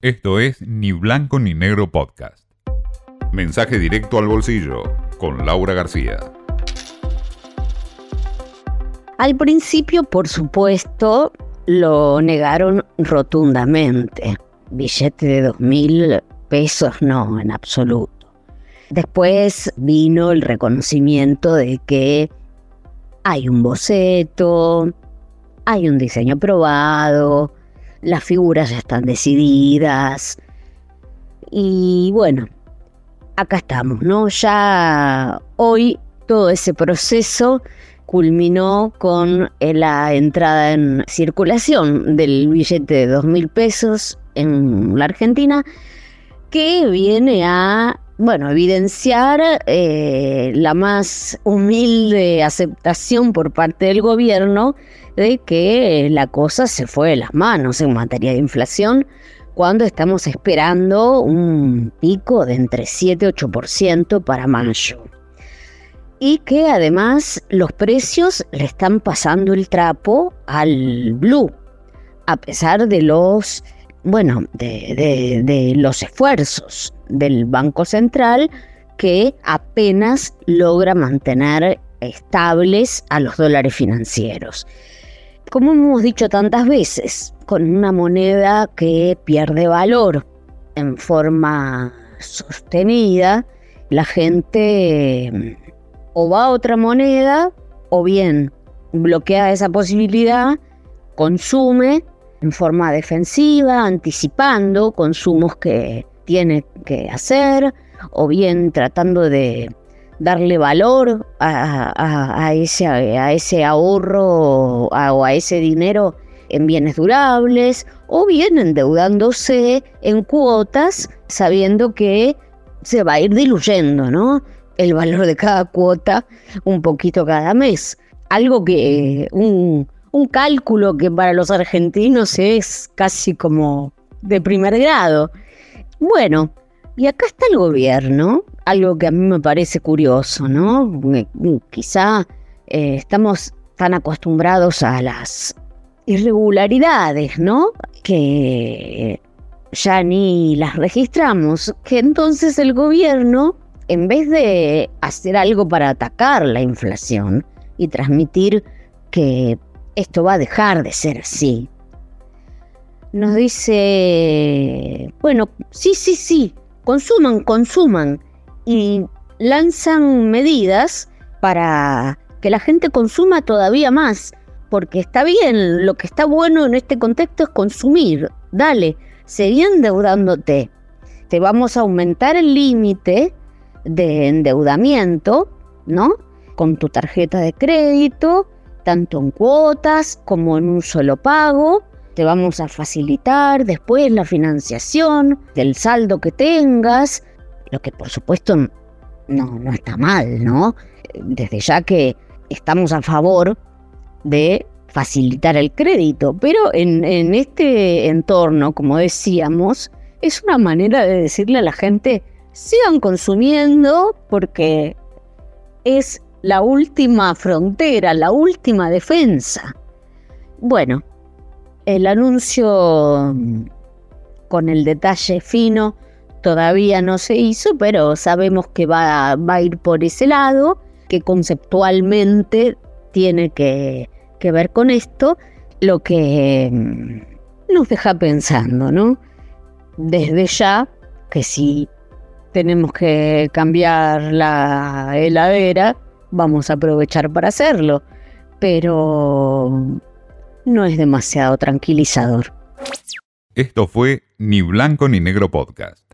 Esto es Ni Blanco ni Negro Podcast. Mensaje directo al bolsillo con Laura García. Al principio, por supuesto, lo negaron rotundamente. Billete de dos mil pesos, no, en absoluto. Después vino el reconocimiento de que hay un boceto, hay un diseño probado, las figuras ya están decididas. Y bueno, acá estamos, ¿no? Ya hoy todo ese proceso culminó con la entrada en circulación del billete de dos mil pesos en la Argentina, que viene a, bueno, evidenciar eh, la más humilde aceptación por parte del gobierno de que la cosa se fue de las manos en materia de inflación cuando estamos esperando un pico de entre 7 y 8% para mayo. Y que además los precios le están pasando el trapo al blue, a pesar de los, bueno, de, los esfuerzos del Banco Central que apenas logra mantener estables a los dólares financieros. Como hemos dicho tantas veces, con una moneda que pierde valor en forma sostenida, la gente mm, o va a otra moneda o bien bloquea esa posibilidad, consume en forma defensiva, anticipando consumos que tiene que hacer, o bien tratando de darle valor a, ese, a ese, ahorro o a ese dinero en bienes durables o bien endeudándose en cuotas sabiendo que se va a ir diluyendo, ¿no? El valor de cada cuota un poquito cada mes. Algo que, un, un cálculo que para los argentinos es casi como de primer grado. Bueno, y acá está el gobierno, algo que a mí me parece curioso, ¿no? Quizá eh, estamos tan acostumbrados a las irregularidades, ¿no? Que ya ni las registramos, que entonces el gobierno, en vez de hacer algo para atacar la inflación y transmitir que esto va a dejar de ser así, nos dice, bueno, sí, sí, sí, consuman, consuman y lanzan medidas para que la gente consuma todavía más, porque está bien, lo que está bueno en este contexto es consumir, dale, seguí endeudándote, te vamos a aumentar el límite de endeudamiento, ¿no? Con tu tarjeta de crédito, tanto en cuotas como en un solo pago, te vamos a facilitar después la financiación del saldo que tengas, lo que por supuesto no, no está mal, ¿no? Desde ya que estamos a favor de facilitar el crédito, pero en, en este entorno, como decíamos, es una manera de decirle a la gente, sigan consumiendo porque es la última frontera, la última defensa. Bueno, el anuncio con el detalle fino todavía no se hizo, pero sabemos que va, a ir por ese lado, que conceptualmente tiene que, que ver con esto, lo que mm, nos deja pensando, ¿no? Desde ya que si tenemos que cambiar la heladera, vamos a aprovechar para hacerlo, pero no es demasiado tranquilizador. Esto fue Ni Blanco ni Negro Podcast.